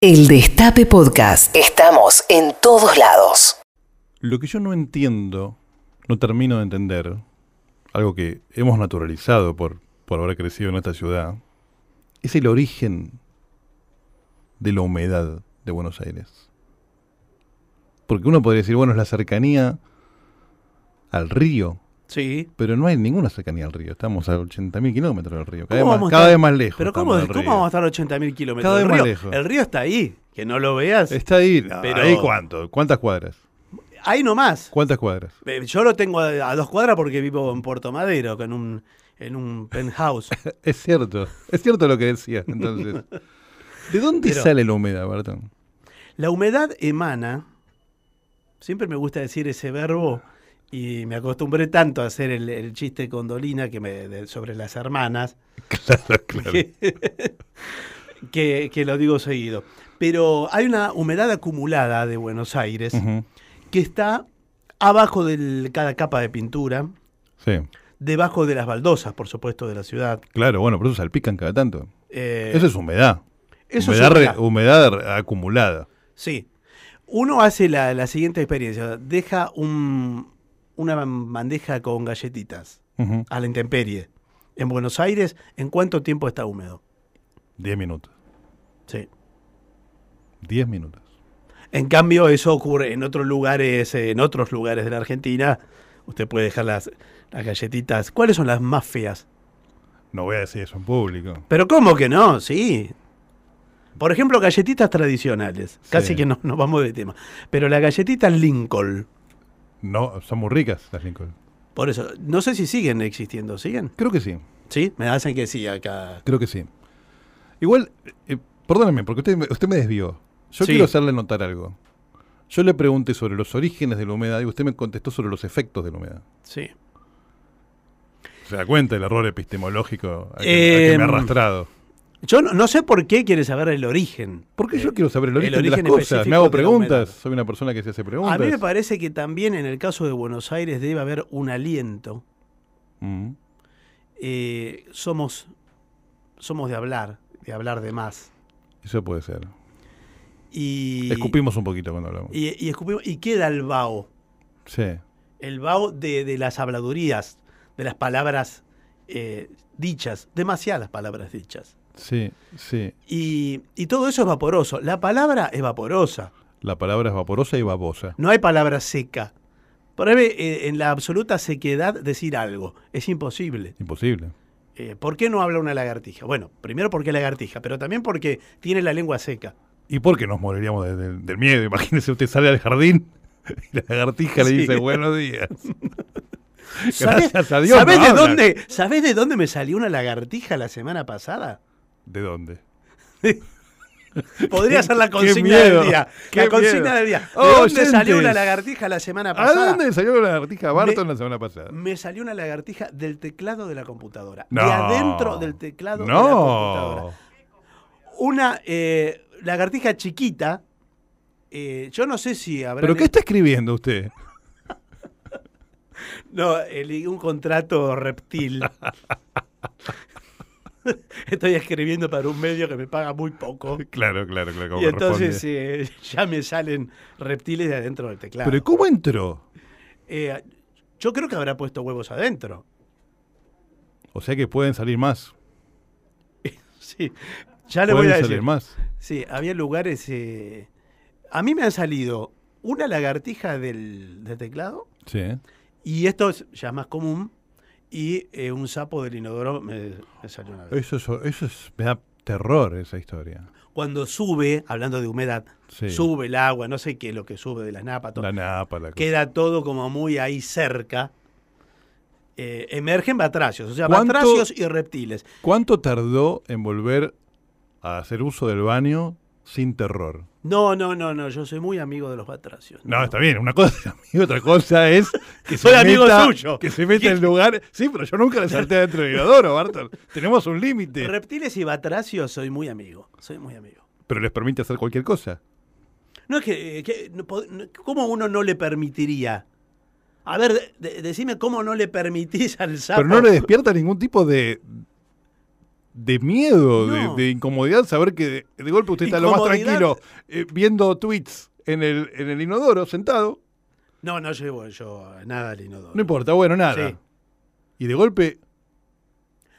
El Destape Podcast. Estamos en todos lados. Lo que yo no entiendo, no termino de entender, algo que hemos naturalizado por, por haber crecido en esta ciudad, es el origen de la humedad de Buenos Aires. Porque uno podría decir, bueno, es la cercanía al río, Sí. pero no hay ninguna cercanía al río. Estamos a 80.000 kilómetros del río. Cada, vez ¿Cómo más, cada vez lejos. Pero ¿cómo, ¿cómo río. vamos a estar a 80.000 kilómetros? Cada del vez más río? lejos. El río está ahí. Que no lo veas. Está ahí. Pero- ¿Ahí cuánto? ¿Cuántas cuadras? Ahí nomás. ¿Cuántas cuadras? Eh, Yo lo tengo a, a dos cuadras porque vivo en Puerto Madero, en un, en un penthouse. Es cierto. Es cierto lo que decía. Entonces, ¿de dónde Pero- sale la humedad, Bartón? La humedad emana. Siempre me gusta decir ese verbo y me acostumbré tanto a hacer el, el chiste con Dolina que me, de- sobre las hermanas Claro, claro. que, que- que lo digo seguido. Pero hay una humedad acumulada de Buenos Aires que está abajo de cada capa de pintura, Sí. debajo de las baldosas, por supuesto, de la ciudad. Claro, bueno, por eso salpican cada tanto. Eh, Eso es humedad. eso es humedad, re- humedad. acumulada. Sí. Uno hace la, la siguiente experiencia. Deja un- una bandeja con galletitas a la intemperie. En Buenos Aires, ¿en cuánto tiempo está húmedo? Diez minutos. Sí. Diez minutos. En cambio, eso ocurre en otros lugares, en otros lugares de la Argentina. Usted puede dejar las, las galletitas. ¿Cuáles son las más feas? No voy a decir eso en público. Pero ¿cómo que no? Sí. Por ejemplo, galletitas tradicionales. Casi Sí. que no nos vamos de tema. Pero las galletitas Lincoln. No, son muy ricas las Lincoln. Por eso, no sé si siguen existiendo. ¿Siguen? Creo que sí. ¿Sí? Me hacen que sí acá. Creo que sí. Igual, eh, perdóneme, porque usted, me- usted me desvió. Yo Sí. quiero hacerle notar algo. Yo le pregunté sobre los orígenes de la humedad y usted me contestó sobre los efectos de la humedad. Sí. ¿Se da cuenta del error epistemológico a que, a que me ha Em, arrastrado? Yo no, no sé por qué quiere saber el origen. Porque Eh, yo quiero saber el origen, de origen las cosas. Me hago preguntas. Soy una persona que se hace preguntas. A mí me parece que también en el caso de Buenos Aires debe haber un aliento. Mm. Eh, somos, somos de hablar, de hablar de más. Eso puede ser. Y, Escupimos un poquito cuando hablamos. y, y escupimos- y queda el vaho. Sí. El vaho de, de las habladurías, de las palabras eh, dichas, demasiadas palabras dichas. Sí, sí. Y, y todo eso es vaporoso. La palabra es vaporosa. La palabra es vaporosa y babosa. No hay palabra seca. Ahí, eh, en la absoluta sequedad decir algo. Es imposible. Imposible. Eh, ¿Por qué no habla una lagartija? Bueno, primero porque lagartija, pero también porque tiene la lengua seca. ¿Y por qué nos moriríamos de- de- del miedo? Imagínese usted sale al jardín y la lagartija le dice buenos días. ¿Sabés, Gracias a Dios ¿sabés no de habla. dónde, ¿Sabés de dónde me salió una lagartija la semana pasada? ¿De dónde? Podría ser la consigna miedo, del día. qué La consigna miedo. del día. ¿De Oh, dónde oyentes. salió una lagartija la semana ¿A pasada? dónde salió la lagartija Barton Me- la semana pasada? Me salió una lagartija del teclado de la computadora. No. De adentro del teclado de la computadora. Una eh, lagartija chiquita. eh, yo no sé si habrá. ¿Pero qué está escribiendo usted? No, el- un contrato reptil. Estoy escribiendo para un medio que me paga muy poco. Claro, claro, claro. como Y entonces eh, ya me salen reptiles de adentro del teclado. ¿Pero ¿y cómo entró? Eh, yo creo que habrá puesto huevos adentro. O sea que pueden salir más. Sí, ya le voy Pueden a salir decir. más. Sí, había lugares. eh, a mí me han salido una lagartija del, del teclado Sí. y esto es ya más común. Y eh, un sapo del inodoro me, me salió una vez. Eso, es- eso es, me da terror esa historia. Cuando sube, hablando de humedad, Sí. sube el agua, no sé qué es lo que sube de las napas, todo, La napa, la cosa. queda todo como muy ahí cerca. eh, emergen batracios, o sea, ¿Cuánto- batracios y reptiles. ¿Cuánto tardó en volver a hacer uso del baño sin terror? No, no, no, no, yo soy muy amigo de los batracios. No, está bien. Una cosa es amigo, otra cosa es que Soy se amigo meta, suyo. Que se meta en lugar. Sí, pero yo nunca le salté adentro del inodoro, Barton. Tenemos un límite. Reptiles y batracios soy muy amigo, soy muy amigo. Pero les permite hacer cualquier cosa. No es que, que- no pod- no- ¿cómo uno no le permitiría? A ver, de- de- decime cómo no le permitís al sapo. Pero no le despierta ningún tipo de, de miedo, de- No. de, incomodidad, saber que de, de golpe usted está lo más tranquilo eh, viendo tweets en el, en el inodoro, sentado. No, no llevo yo nada al inodoro. No importa, bueno, nada. Sí. Y de golpe.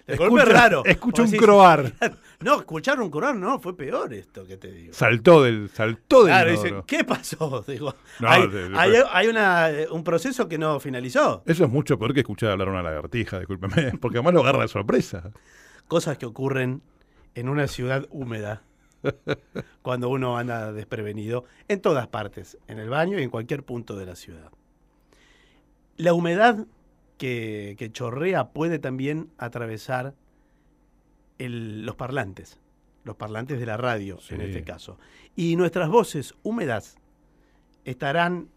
De golpe es raro. Escucha Vos un croar. No, escuchar un croar no, fue peor esto que te digo. Saltó del, saltó del Claro, inodoro. dice, ¿qué pasó? Digo, No, hay, de- hay- hay una, eh, un proceso que no finalizó. Eso es mucho peor que escuchar hablar a una lagartija, discúlpeme, porque además lo agarra de sorpresa. Cosas que ocurren en una ciudad húmeda cuando uno anda desprevenido, en todas partes, en el baño y en cualquier punto de la ciudad. La humedad que, que chorrea puede también atravesar el- los parlantes, los parlantes de la radio en este caso. Y nuestras voces húmedas estarán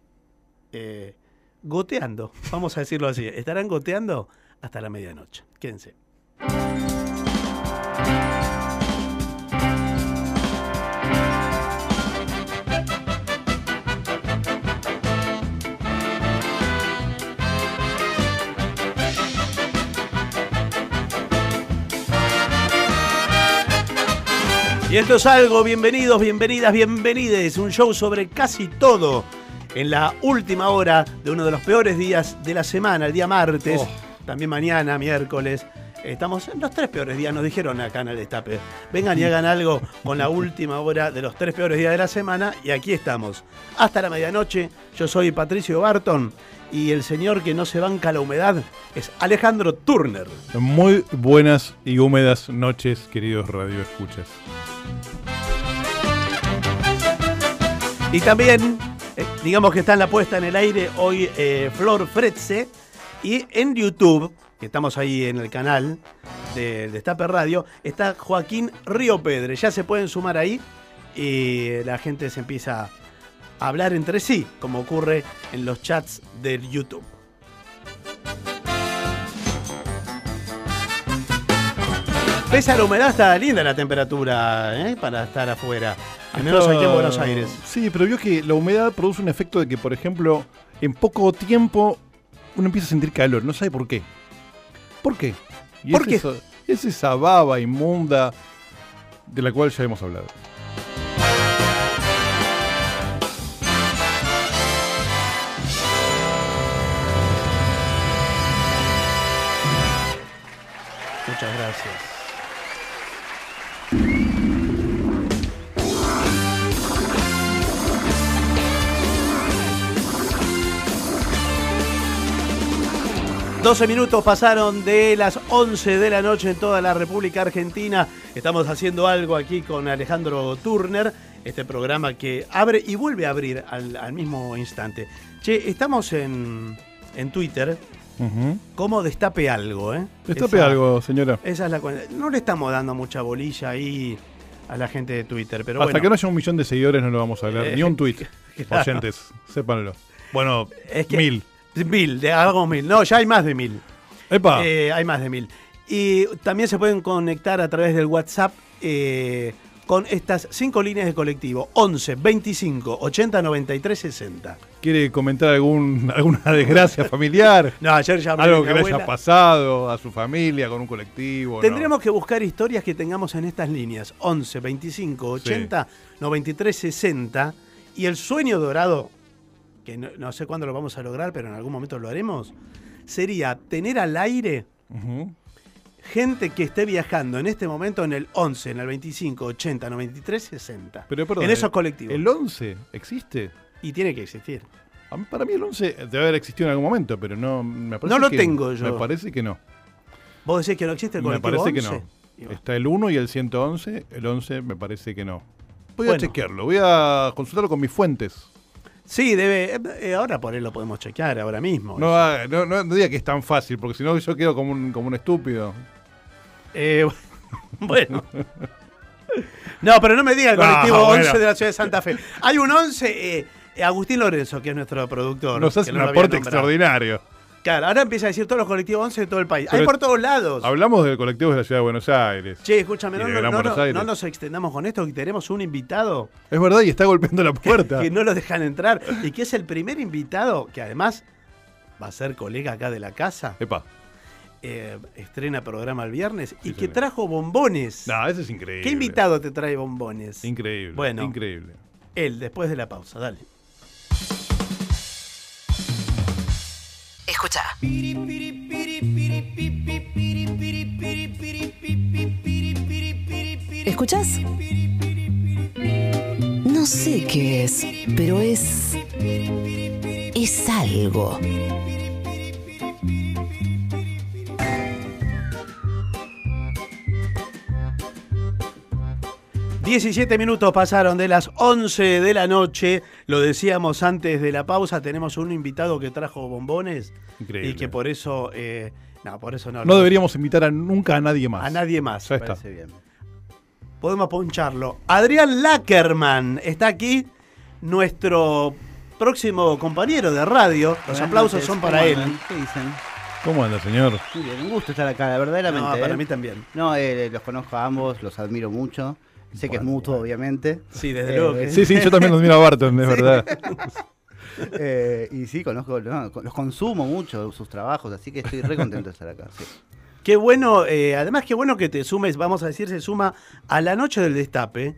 eh, goteando, vamos a decirlo así, estarán goteando hasta la medianoche. Quédense. Y esto es algo, bienvenidos, bienvenidas, bienvenides. Un show sobre casi todo en la última hora de uno de los peores días de la semana, el día martes, Oh. también mañana, miércoles. Estamos en los tres peores días, nos dijeron acá en el destape. Vengan y hagan algo con la última hora de los tres peores días de la semana y aquí estamos. Hasta la medianoche, yo soy Patricio Barton y el señor que no se banca la humedad es Alejandro Turner. Muy buenas y húmedas noches, queridos radioescuchas. Y también, eh, digamos que está en la puesta en el aire hoy eh, Flor Fretze. Y en YouTube, que estamos ahí en el canal de Destape Radio, está Joaquín Río Pedre. Ya se pueden sumar ahí y la gente se empieza a hablar entre sí, como ocurre en los chats del YouTube. Pese a la humedad, está linda la temperatura ¿eh? para estar afuera. Al menos aquí en Buenos Aires. Sí, pero vio que la humedad produce un efecto de que, por ejemplo, en poco tiempo uno empieza a sentir calor. No sabe por qué. ¿Por qué? Y ¿Por es qué? esa- es esa baba inmunda de la cual ya hemos hablado. Gracias. Doce minutos pasaron de las 11 de la noche en toda la República Argentina. Estamos haciendo algo aquí con Alejandro Turner, este programa que abre y vuelve a abrir al, al mismo instante. Che, estamos en, en Twitter Ujú. como destape algo, ¿eh? Destape Esa- algo, señora. esa es la cuenta. No le estamos dando mucha bolilla ahí a la gente de Twitter, pero Hasta bueno. que no haya un millón de seguidores no lo vamos a hablar. Eh, Ni un tweet. claro. Oyentes, sépanlo. Bueno, Es que- mil. Mil, de hagamos mil. No, ya hay más de mil. ¡Epa! Eh, hay más de mil. Y también se pueden conectar a través del WhatsApp eh, con estas cinco líneas de colectivo: 11, 25, 80, 93, 60. ¿Quiere comentar algún, alguna desgracia familiar? No, ayer ya hablé Algo que mi le haya pasado a su familia, con un colectivo. ¿no? Tendremos que buscar historias que tengamos en estas líneas: 11, 25, 80, 93, 60. Y el sueño dorado, que no, no sé cuándo lo vamos a lograr, pero en algún momento lo haremos, sería tener al aire Ujú. Gente que esté viajando en este momento en el 11, en el 25, 80, 93, 60. Pero perdón, en esos colectivos. ¿El 11 existe? Y tiene que existir. A mí- Para mí el 11 debe haber existido en algún momento, pero no me parece No lo que- tengo yo. Me parece que no. ¿Vos decís que no existe el Me colectivo parece que 11? Y no. Está el 1 y el 111, el 11 me parece que no. Voy a Bueno. chequearlo, voy a consultarlo con mis fuentes. Sí, debe. eh, ahora por él lo podemos chequear ahora mismo. No, haga- no, no, no diga que es tan fácil, porque si no yo quedo como un, como un estúpido. Eh, bueno. No, pero no me diga el Ah, colectivo bueno. 11 de la ciudad de Santa Fe. Hay un 11, eh, eh, Agustín Lorenzo, que es nuestro productor. Nos hace no un aporte extraordinario. Claro, ahora empieza a decir todos los colectivos 11 de todo el país. Pero Hay por todos lados. Hablamos del colectivo de la ciudad de Buenos Aires. Che, escúchame, no, nos extendamos con esto, que tenemos un invitado Es verdad, y está golpeando la puerta. que no lo dejan entrar y que es el primer invitado que además va a ser colega acá de la casa. Epa. eh, estrena programa el viernes y que trajo bombones. No, eso es increíble. ¿Qué invitado te trae bombones? Increíble. Bueno. Increíble. Él, después de la pausa, dale. Escucha. No sé qué es, pero es... Es algo. Diecisiete minutos pasaron de las 11 de la noche. Lo decíamos antes de la pausa. Tenemos un invitado que trajo bombones. Increíble. Y que por eso. eh, no, por eso no. No deberíamos invitar a, nunca a nadie más. A nadie más. Ya está. Bien. Podemos poncharlo. Adrián Lackerman está aquí. Nuestro próximo compañero de radio. Los Buenas aplausos noches, son ¿cómo para él. andan? ¿Qué dicen? ¿Cómo anda, señor? Muy bien, un gusto estar acá, verdaderamente. No, para ¿eh? mí también. No, eh, los conozco a ambos, los admiro mucho. Sé que es Bueno, mutuo, obviamente. Sí, desde Eh, luego que Sí, sí, yo también lo admiro a Barton, es verdad. Eh, y sí, conozco, no, los consumo mucho, sus trabajos, así que estoy re contento de estar acá. sí. Qué bueno, eh, además qué bueno que te sumes, vamos a decir, se suma a la noche del destape,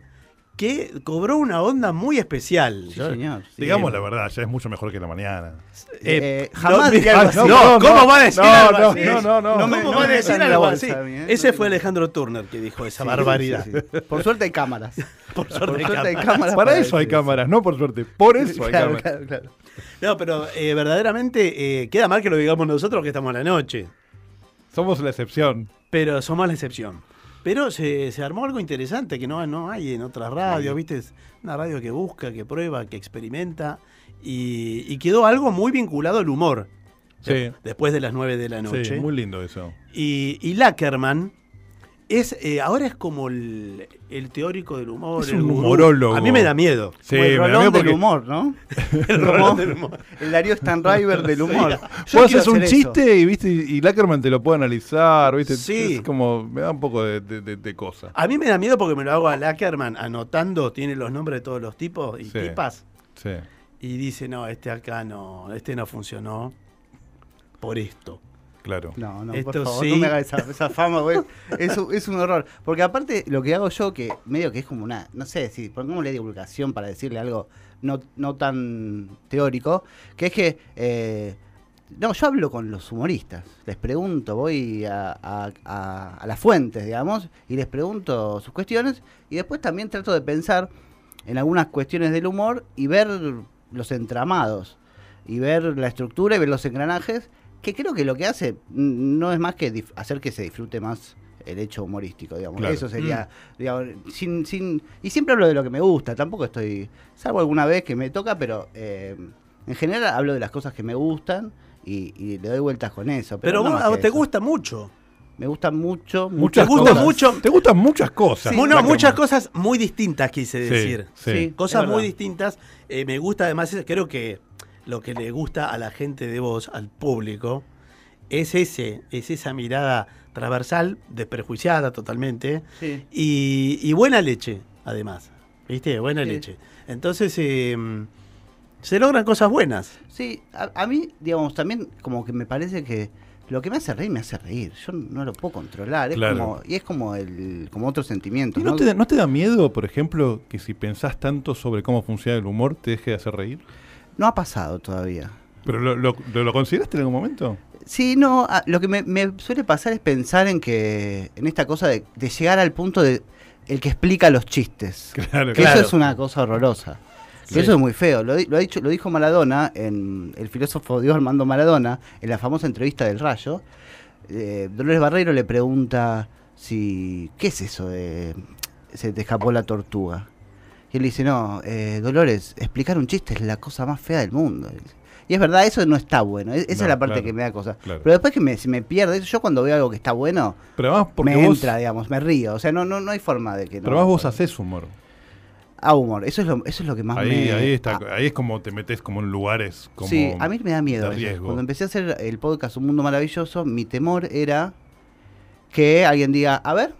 que cobró una onda muy especial. Sí, Yo- señor. sí. Digamos la verdad, ya es mucho mejor que la mañana. Eh, no, jamás mira, diría algo así. no, No, ¿cómo no, va a decir no, algo no, así? no, no, no. ¿Cómo no va a decir algo bolsa así? ¿eh? Ese fue Alejandro Turner que dijo esa Sí, barbaridad. sí, sí. Por suerte hay cámaras. Por Por suerte, hay cámaras. Para eso hay cámaras, no por suerte. Por eso hay Claro, cámaras. claro, claro. No, pero eh, verdaderamente eh, queda mal que lo digamos nosotros que estamos a la noche. Somos la excepción. Pero somos la excepción. Pero se, se armó algo interesante que no, no hay en otras radios, ¿viste? Es una radio que busca, que prueba, que experimenta. Y, y quedó algo muy vinculado al humor. Sí. Después de las 9 de la noche. Sí, muy lindo eso. Y, y Lackerman es eh, ahora es como el, el teórico del humor. Es el un gurú. humorólogo. A mí me da miedo. Sí, Como el me da rolón del humor, ¿no? El rolón del humor. El Darío Stanriver del humor. Yo Vos haces un eso. chiste y viste y Lackerman te lo puede analizar, viste. Sí. Es como, me da un poco de, de, de- de cosa. A mí me da miedo porque me lo hago a Lackerman anotando, tiene los nombres de todos los tipos y Sí. tipas. Sí. Y dice, no, este acá no, este no funcionó por esto. Claro. No, no, Esto por favor, sí. no me hagas esa, esa fama, güey. Es, un- es un horror. Porque aparte, lo que hago yo, que medio que es como una, no sé, si pongámosle divulgación para decirle algo no, no tan teórico, que es que, eh, no, yo hablo con los humoristas, les pregunto, voy a, a- a- a las fuentes, digamos, y les pregunto sus cuestiones, y después también trato de pensar en algunas cuestiones del humor y ver los entramados, y ver la estructura y ver los engranajes, que creo que lo que hace mm, no es más que hacer que se disfrute más el hecho humorístico, digamos. Claro. Eso sería, digamos, sin, sin, y siempre hablo de lo que me gusta, tampoco estoy, salvo alguna vez que me toca, pero eh, en general hablo de las cosas que me gustan y, y le doy vueltas con eso. Pero, Pero, no vos- te eso. gusta mucho. Me gustan mucho, Muchas ¿Te gusta cosas. mucho? Te gustan muchas cosas. Sí, Lackerman. muchas cosas muy distintas quise decir. sí. Sí. Cosas muy distintas. Eh, me gusta además, creo que lo que le gusta a la gente de vos, al público, es ese, es esa mirada transversal, desprejuiciada totalmente, Sí. y, y buena leche, además. ¿Viste? Buena Sí. leche. Entonces, eh, se logran cosas buenas. Sí, a, a mí, digamos, también como que me parece que lo que me hace reír me hace reír. Yo no lo puedo controlar. Es Claro. como, y es como el, como otro sentimiento. ¿Y no, ¿no? te, da- no te da miedo, por ejemplo, que si pensás tanto sobre cómo funciona el humor, te deje de hacer reír? No ha pasado todavía. ¿Pero lo, lo, lo- lo consideraste en algún momento? Sí, no, a- lo que me, me suele pasar es pensar en que, en esta cosa de, de llegar al punto de el que explica los chistes. Claro, Que Claro. eso es una cosa horrorosa. Que. Eso es muy feo. Lo, lo ha dicho, lo dijo Maradona, en el filósofo Diego Armando Maradona, en la famosa entrevista del Rayo. Eh, Dolores Barreiro le pregunta si. ¿Qué es eso de. Se te escapó la tortuga? Y él dice: No, eh, Dolores, explicar un chiste es la cosa más fea del mundo. Y es verdad, eso no está bueno. E- Esa No, es la parte claro, que me da cosa. claro. Pero después que me, se me pierde yo cuando veo algo que está bueno, Pero me vos, entra, digamos, me río. O sea, no, no, no hay forma de que no. pero además vos haces humor. A humor, eso es lo, eso es lo que más Ahí, me. ahí, está, ahí es como te metes como en lugares como sí, a mí me da miedo. de eso. riesgo. Cuando empecé a hacer el podcast Un Mundo Maravilloso, mi temor era que alguien diga, a ver.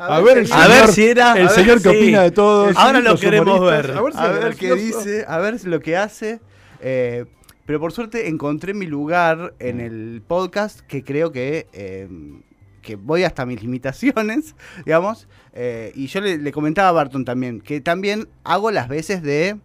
A ver, el A ver si era- el ver, señor que sí. opina de todo. Ahora lo queremos ver. A ver, si a ver qué dice, a ver lo que hace. eh, Pero por suerte encontré mi lugar en el podcast que creo que, eh, que voy hasta mis limitaciones, digamos. eh, y yo le, le comentaba a Barton también que también hago las veces de,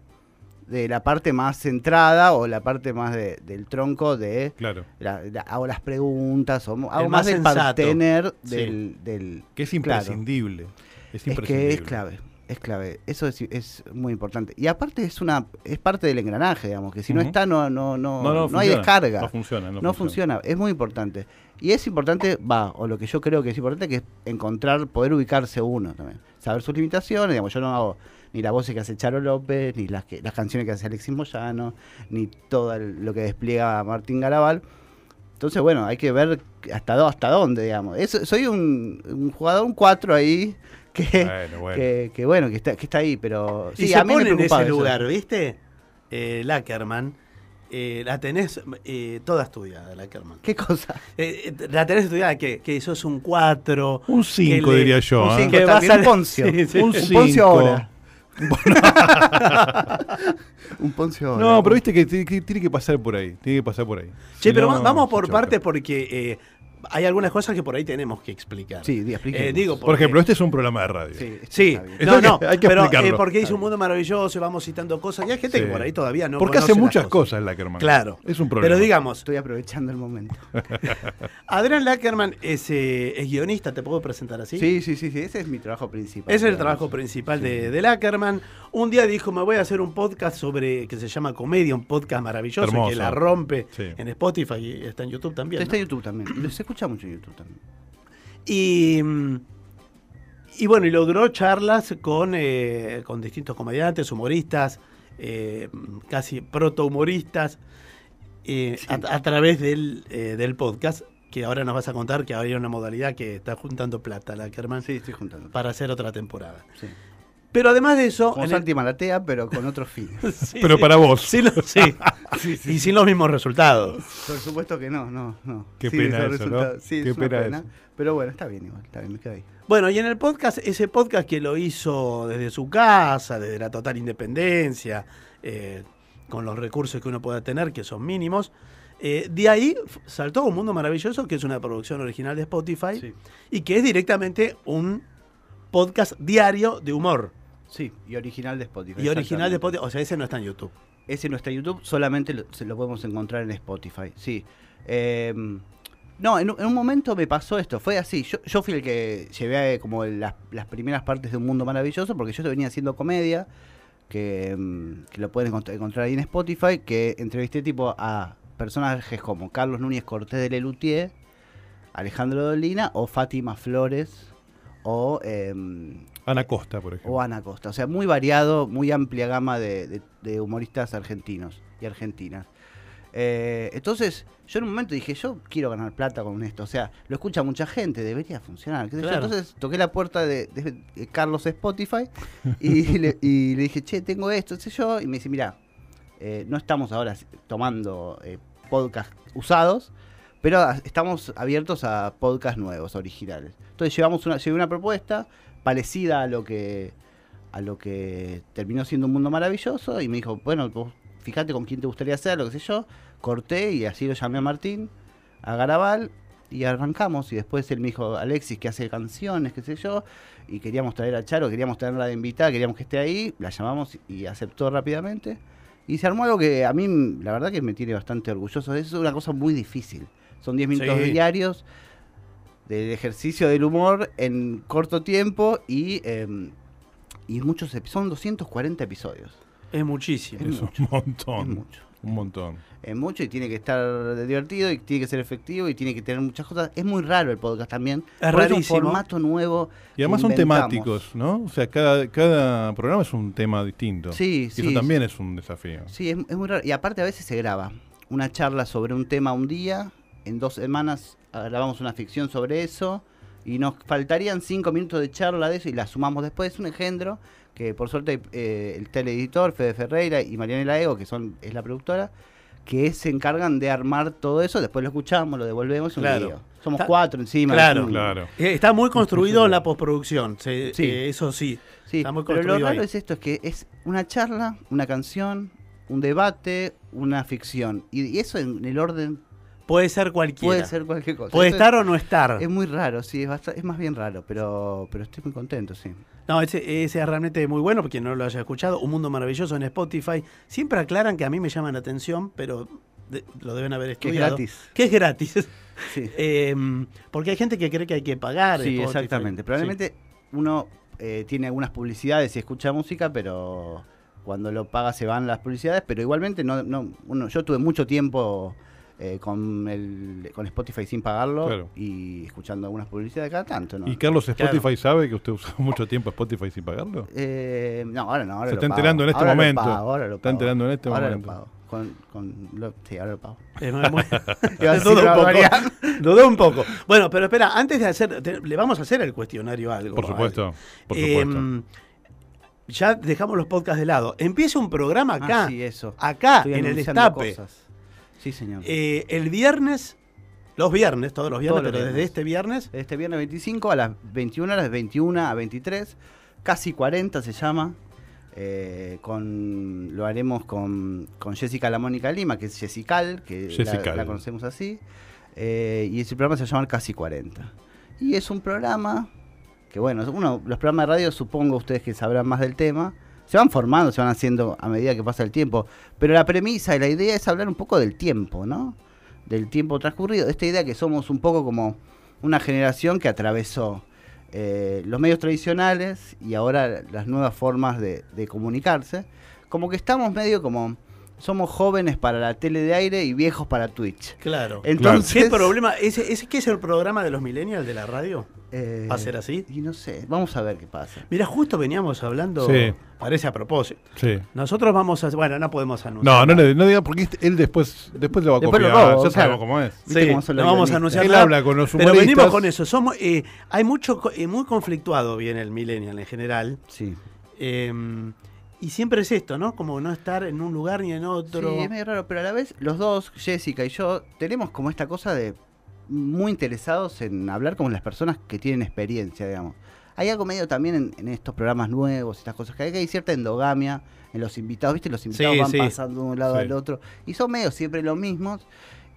de la parte más centrada o la parte más de- del tronco de... Claro. la- la- hago las preguntas, o hago El más más del sensato. partener Sí. del, del, Que es imprescindible. Es es imprescindible. que es clave, es clave. Eso es, es muy importante. Y aparte es una es parte del engranaje, digamos, que si no está no no no, No, no, no hay descarga. No funciona. No, No funciona, es muy importante. Y es importante, va, o lo que yo creo que es importante, que es encontrar, poder ubicarse uno también. Saber sus limitaciones, digamos, yo no hago ni las voces que hace Charo López, ni las, que, las canciones que hace Alexis Moyano, ni todo lo que despliega Martín Garabal. Entonces, bueno, hay que ver hasta, dó- hasta dónde, digamos. Es- soy un, un jugador, un 4 ahí, que, Bueno, bueno. que, que bueno, que está, que está ahí, pero... y sí, se a mí me en ese eso. lugar, ¿viste? Eh, Lackerman. eh, la tenés eh, toda estudiada, Lackerman. ¿Qué cosa? Eh, la tenés estudiada que, que sos un 4. Un 5 le- diría yo. un ¿eh? cinco. que también vas a- un Poncio. Sí, sí. Un Un Poncio 5. ahora. Un Poncio. No, pero viste que tiene, que pasar por ahí. Tiene que pasar por ahí. Che, Si pero no, va- vamos por partes porque eh, hay algunas cosas que por ahí tenemos que explicar. Sí. Eh, digo, Por ejemplo, este es un programa de radio. Sí, Sí, no, no, hay que pero explicarlo. eh, porque hizo un mundo maravilloso, vamos citando cosas, y hay gente Sí. que por ahí todavía no Porque hace las muchas cosas, Lackerman. Claro. Es un problema. Pero digamos, Estoy aprovechando el momento. Adrián Lackerman es, eh, es guionista, ¿te puedo presentar así? Sí, sí, sí, sí, ese es mi trabajo principal. Ese es el trabajo principal de, de Lackerman. Un día dijo, me voy a hacer un podcast sobre que se llama Comedia, un podcast maravilloso Hermoso. que la rompe Sí. en Spotify y está en YouTube también. Está ¿no? en YouTube también. Escucha mucho YouTube también. Y, y bueno, y logró charlas con, eh, con distintos comediantes, humoristas, eh, casi proto-humoristas, eh, Sí. a, a través del, eh, del podcast, que ahora nos vas a contar que hay una modalidad que está juntando plata, Lackerman, Sí, estoy juntando. para hacer otra temporada. Sí. Pero además de eso... Como en el- Santi Maratea, pero con otros fines. Sí, Pero sí. para vos. Sí, lo- sí. Y sin los mismos resultados. Por supuesto que no, no, no. Qué pena eso. Sí, Qué es pena eso. Pero bueno, está bien igual, está bien, me quedo ahí. Bueno, y en el podcast, ese podcast que lo hizo desde su casa, desde la total independencia, eh, con los recursos que uno pueda tener, que son mínimos, eh, de ahí saltó Un Mundo Maravilloso, que es una producción original de Spotify, Sí. y que es directamente un podcast diario de humor. Sí, y original de Spotify. Y original de. Spotify, o sea, ese no está en YouTube. Ese no está en YouTube, solamente lo, se lo podemos encontrar en Spotify, sí. Eh, no, en, un- en un momento me pasó esto, fue así. Yo, yo fui el que llevé eh, como las, las primeras partes de Un Mundo Maravilloso, porque yo venía haciendo comedia, que, que lo pueden encont- encontrar ahí en Spotify, que entrevisté tipo a personajes como Carlos Núñez Cortés de Lelutier, Alejandro Dolina o Fátima Flores o... em, Ana Costa, por ejemplo. o Ana Costa. O sea, muy variado, muy amplia gama de, de- de humoristas argentinos y argentinas. Eh, entonces, yo en un momento dije, yo quiero ganar plata con esto. O sea, lo escucha mucha gente, debería funcionar. Claro. Entonces toqué la puerta de, Carlos Spotify y le, y le dije, che, tengo esto, sé yo. Y me dice, mira, eh, no estamos ahora tomando eh, podcast usados, pero estamos abiertos a podcast nuevos, originales. Entonces llevamos una, llevé una propuesta parecida a lo que a lo que terminó siendo un mundo maravilloso y me dijo, bueno, vos fíjate con quién te gustaría hacer, lo que sé yo. Corté y así lo llamé a Martín, a Garabal y arrancamos. Y después él me dijo, Alexis, que hace canciones, qué sé yo. Y queríamos traer a Charo, queríamos tenerla de invitada, queríamos que esté ahí. La llamamos y aceptó rápidamente. Y se armó algo que a mí, la verdad, que me tiene bastante orgulloso. Es una cosa muy difícil. Son 10 minutos Sí. diarios del ejercicio del humor en corto tiempo y, eh, y muchos son 240 episodios. Es muchísimo. Es Es mucho, un montón. Es mucho. Un montón. Es mucho y tiene que estar divertido y tiene que ser efectivo y tiene que tener muchas cosas. Es muy raro el podcast también. Es porque rarísimo. un formato nuevo. Y además son temáticos, ¿no? O sea, cada, cada programa es un tema distinto. Sí, Y sí. eso también es un desafío. Sí, es, es muy raro. Y aparte a veces se graba una charla sobre un tema un día, en dos semanas grabamos una ficción sobre eso y nos faltarían cinco minutos de charla de eso y la sumamos después. Es un engendro que por suerte eh, el teleeditor Fede Ferreira y Marianela Ego, que son es la productora, que se encargan de armar todo eso, después lo escuchamos, lo devolvemos, un Claro. lío. Somos Está- cuatro encima. Claro. es un- Claro. Eh, Está muy construido en la postproducción, se- Sí. eh, eso sí. Sí, Está muy pero lo construido raro ahí. es esto, es que es una charla, una canción, un debate, una ficción. Y, y eso en el orden Puede ser cualquiera. puede ser cualquier cosa. Puede estar o no estar. es, muy raro, sí, es, bast- es más bien raro, pero, pero estoy muy contento, sí. No, ese, ese es realmente muy bueno, porque no lo haya escuchado. Un mundo maravilloso en Spotify. Siempre aclaran que a mí me llaman la atención, pero de- lo deben haber Que es estudiado. gratis. Que es gratis. Sí, Eh, porque hay gente que cree que hay que pagar. sí Spotify. exactamente. Probablemente uno eh, tiene algunas publicidades y escucha música, pero cuando lo paga se van las publicidades, pero igualmente no, no uno, yo tuve mucho tiempo eh, con, el, con Spotify sin pagarlo Claro. y escuchando algunas publicidades cada tanto. ¿no? ¿Y Carlos Claro. Spotify sabe que usted usó mucho tiempo Spotify sin pagarlo? Eh, no, ahora no. Ahora Se lo está pago. enterando en este Ahora lo momento. pago, ahora lo Está pago. enterando en este ahora momento. Lo pago. Con, con lo- sí, ahora lo pago. Muy- una un poco. Bueno, pero espera, antes de hacer, te- le vamos a hacer el cuestionario algo. Por supuesto, por Eh, supuesto. ya dejamos los podcasts de lado. Empieza un programa acá, Ah, sí, eso. acá, Estoy en el destape. cosas. Sí, señor. Eh, el viernes, los viernes, todos los viernes, Todos los pero desde este viernes, Este viernes 25 a las 21 horas, 21 a 23, casi 40 se llama. eh, con, lo haremos con, con Jessica La Mónica Lima, que es Jessical, que. La, conocemos así. eh, y ese programa se llama Casi 40. Y es un programa que, bueno, uno, los programas de radio, supongo ustedes que sabrán más del tema, se van formando, se van haciendo a medida que pasa el tiempo. Pero la premisa y la idea es hablar un poco del tiempo, ¿no? Del tiempo transcurrido. Esta idea que somos un poco como una generación que atravesó eh, los medios tradicionales y ahora las nuevas formas de, de comunicarse. Como que estamos medio como... Somos jóvenes para la tele de aire y viejos para Twitch. claro. Entonces, ¿Qué problema? ¿Ese, ese, ¿Qué es el programa de los millennials de la radio? eh, ¿Va a ser así? Y no sé, vamos a ver qué pasa. Mira, justo veníamos hablando, Sí. parece a propósito. Sí. Nosotros vamos a, bueno, no podemos anunciar. No, no, le, no diga porque este- él después, después lo va a Después lo robo, ya claro. sabemos cómo es. ¿Viste Sí, cómo no vamos a anunciar Él nada, habla con los Pero humoristas. venimos con eso. Somos, eh, hay mucho, eh, muy conflictuado viene el millennial en general. Sí. Y siempre es esto, ¿no? Como no estar en un lugar ni en otro. Sí, es medio raro, pero a la vez los dos, Jessica y yo, tenemos como esta cosa de muy interesados en hablar con las personas que tienen experiencia, digamos. Hay algo medio también en, en estos programas nuevos, estas cosas que hay, que hay cierta endogamia en los invitados, ¿viste? Los invitados Sí, van sí. pasando de un lado Sí. al otro y son medio siempre los mismos.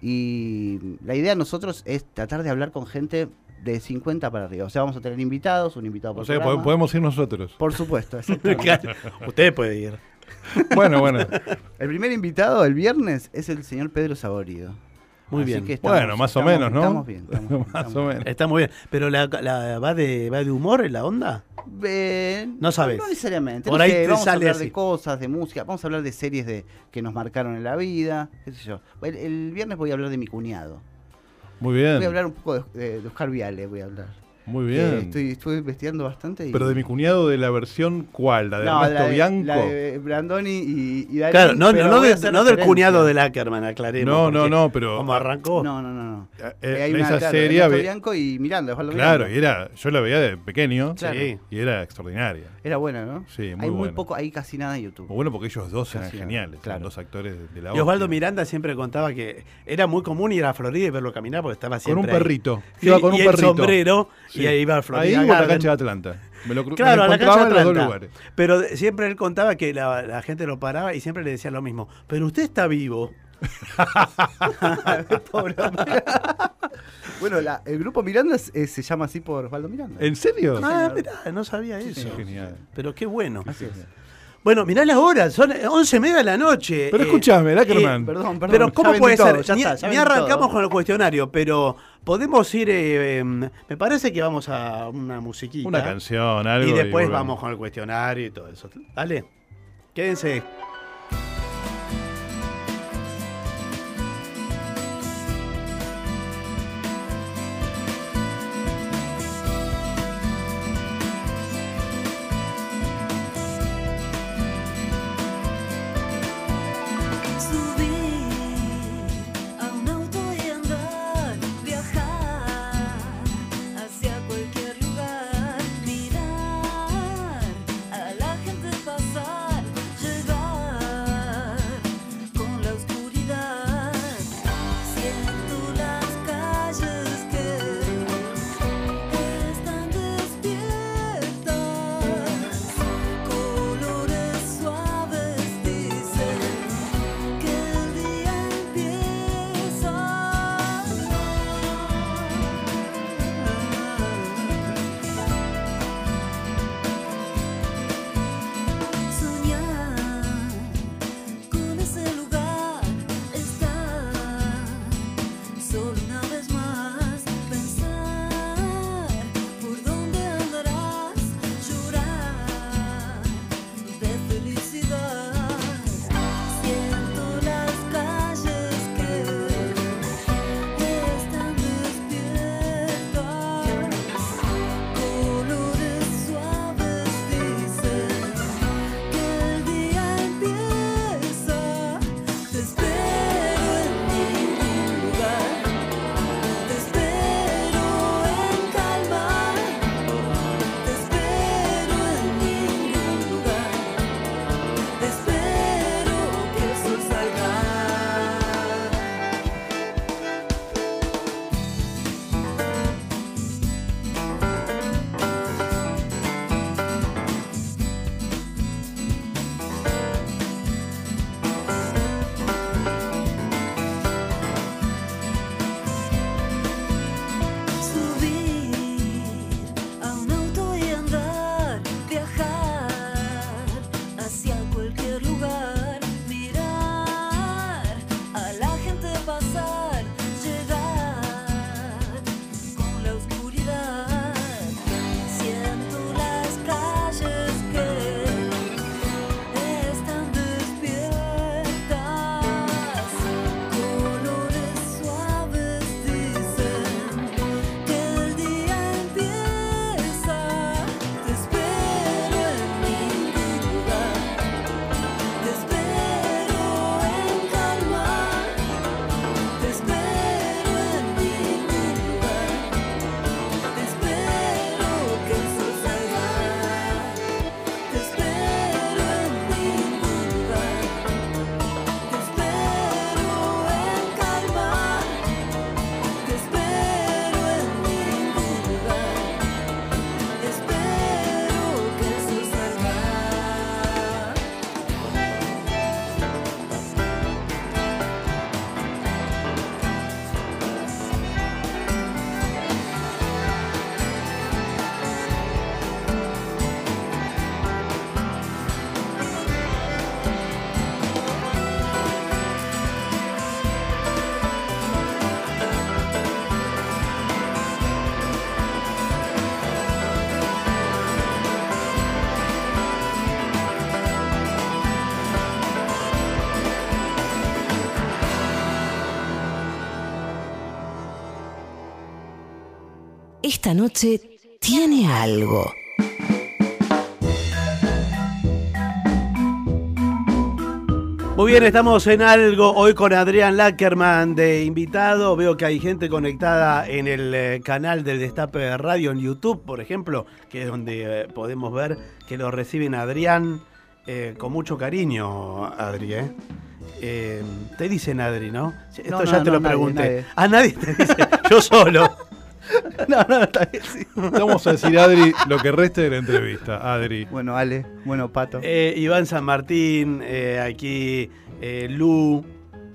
Y la idea de nosotros es tratar de hablar con gente de 50 para arriba. O sea, vamos a tener invitados, un invitado por O sea, programa. podemos ir nosotros. Por supuesto, exactamente. Usted puede ir. Bueno, bueno. El primer invitado el viernes es el señor Pedro Saborido. Muy Así bien. que estamos- Bueno, más o menos, ¿no? Estamos bien. estamos bien, Más estamos o bien. menos. Está muy bien. Pero la, la- va, de, va de humor en la onda. Eh, No sabes. No necesariamente. Por no ahí sé, te vamos a hablar así. de cosas, de música, vamos a hablar de series de que nos marcaron en la vida, qué sé yo. El, el viernes voy a hablar de mi cuñado. Muy bien. Voy a hablar un poco de, de- Oscar Viale, voy a hablar. Muy Eh, bien. estoy, estoy investigando bastante. Y... Pero de mi cuñado de la versión cuál, la de no, Ernesto la de, Bianco. la de Brandoni y, y Darín, Claro, no, no, de- hacer no del cuñado del Ackerman, aclaremos. No, no, no, pero- Como arrancó. No, no, no. no. Eh, Eh, una, esa claro, serie Ernesto ve- Bianco y Miranda, Osvaldo Claro, Miranda. y era, yo la veía de pequeño Claro. Sí. y era extraordinaria. Era buena, ¿no? Sí, muy Hay muy buena. poco, hay casi nada en YouTube. Muy bueno porque ellos dos eran geniales, claro. dos actores de, de la Y Osvaldo hostia. Miranda siempre contaba que era muy común ir a Florida y verlo caminar porque estaba Con siempre un ahí. perrito. Iba con un el perrito. sombrero Sí. Y ahí iba a Florida Ahí o a la cancha de Atlanta. Me lo, me Claro, lo a la cancha encontraba de en los dos Atlanta. lugares. Pero siempre él contaba que la, la gente lo paraba y siempre le decía lo mismo. Pero usted está vivo. Pobre hombre. bueno, la- el grupo Miranda es- se llama así por Osvaldo Miranda. ¿En serio? Ah, mirá, no sabía eso. Genial. Pero qué bueno. Así es. Bueno, mirá la hora, son once y media de la noche. Pero Eh, escuchame, Ackerman. Perdón, perdón. Pero ya ¿cómo puede todo, ser? ya ni está, ya ni arrancamos todo. con el cuestionario, pero podemos ir, eh, eh, me parece que vamos a una musiquita. Una canción, algo. Y después bueno. vamos con el cuestionario y todo eso. Dale, quédense. Esta noche tiene algo. Muy bien, estamos en algo hoy con Adrián Lackerman de invitado. Veo que hay gente conectada en el eh, canal del Destape de Radio en YouTube, por ejemplo, que es donde eh, podemos ver que lo reciben a Adrián eh, con mucho cariño, Adri. ¿eh? Eh, te dicen Adri, ¿no? Esto No, ya no, te lo nadie, pregunté. nadie. A nadie te dice, yo solo. No, no, está bien, sí. Vamos a decir, Adri, lo que reste de la entrevista. Adri. Bueno, Ale, bueno, Pato. Eh, Iván San Martín, eh, aquí eh, Lu.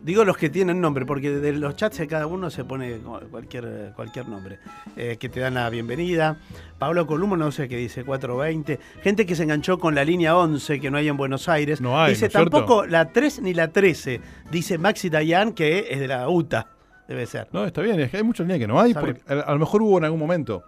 Digo los que tienen nombre, porque de los chats de cada uno se pone cualquier, cualquier nombre. eh, que te dan la bienvenida. Pablo Columo, no sé qué dice, 420. Gente que se enganchó con la línea 11, que no hay en Buenos Aires. No hay, dice ¿no es cierto? tampoco la 3 ni la 13. Dice Maxi Dayan, que es de la UTA. Debe ser. No, está bien, es que hay muchas líneas que no hay, Sabe. porque a, a lo mejor hubo en algún momento.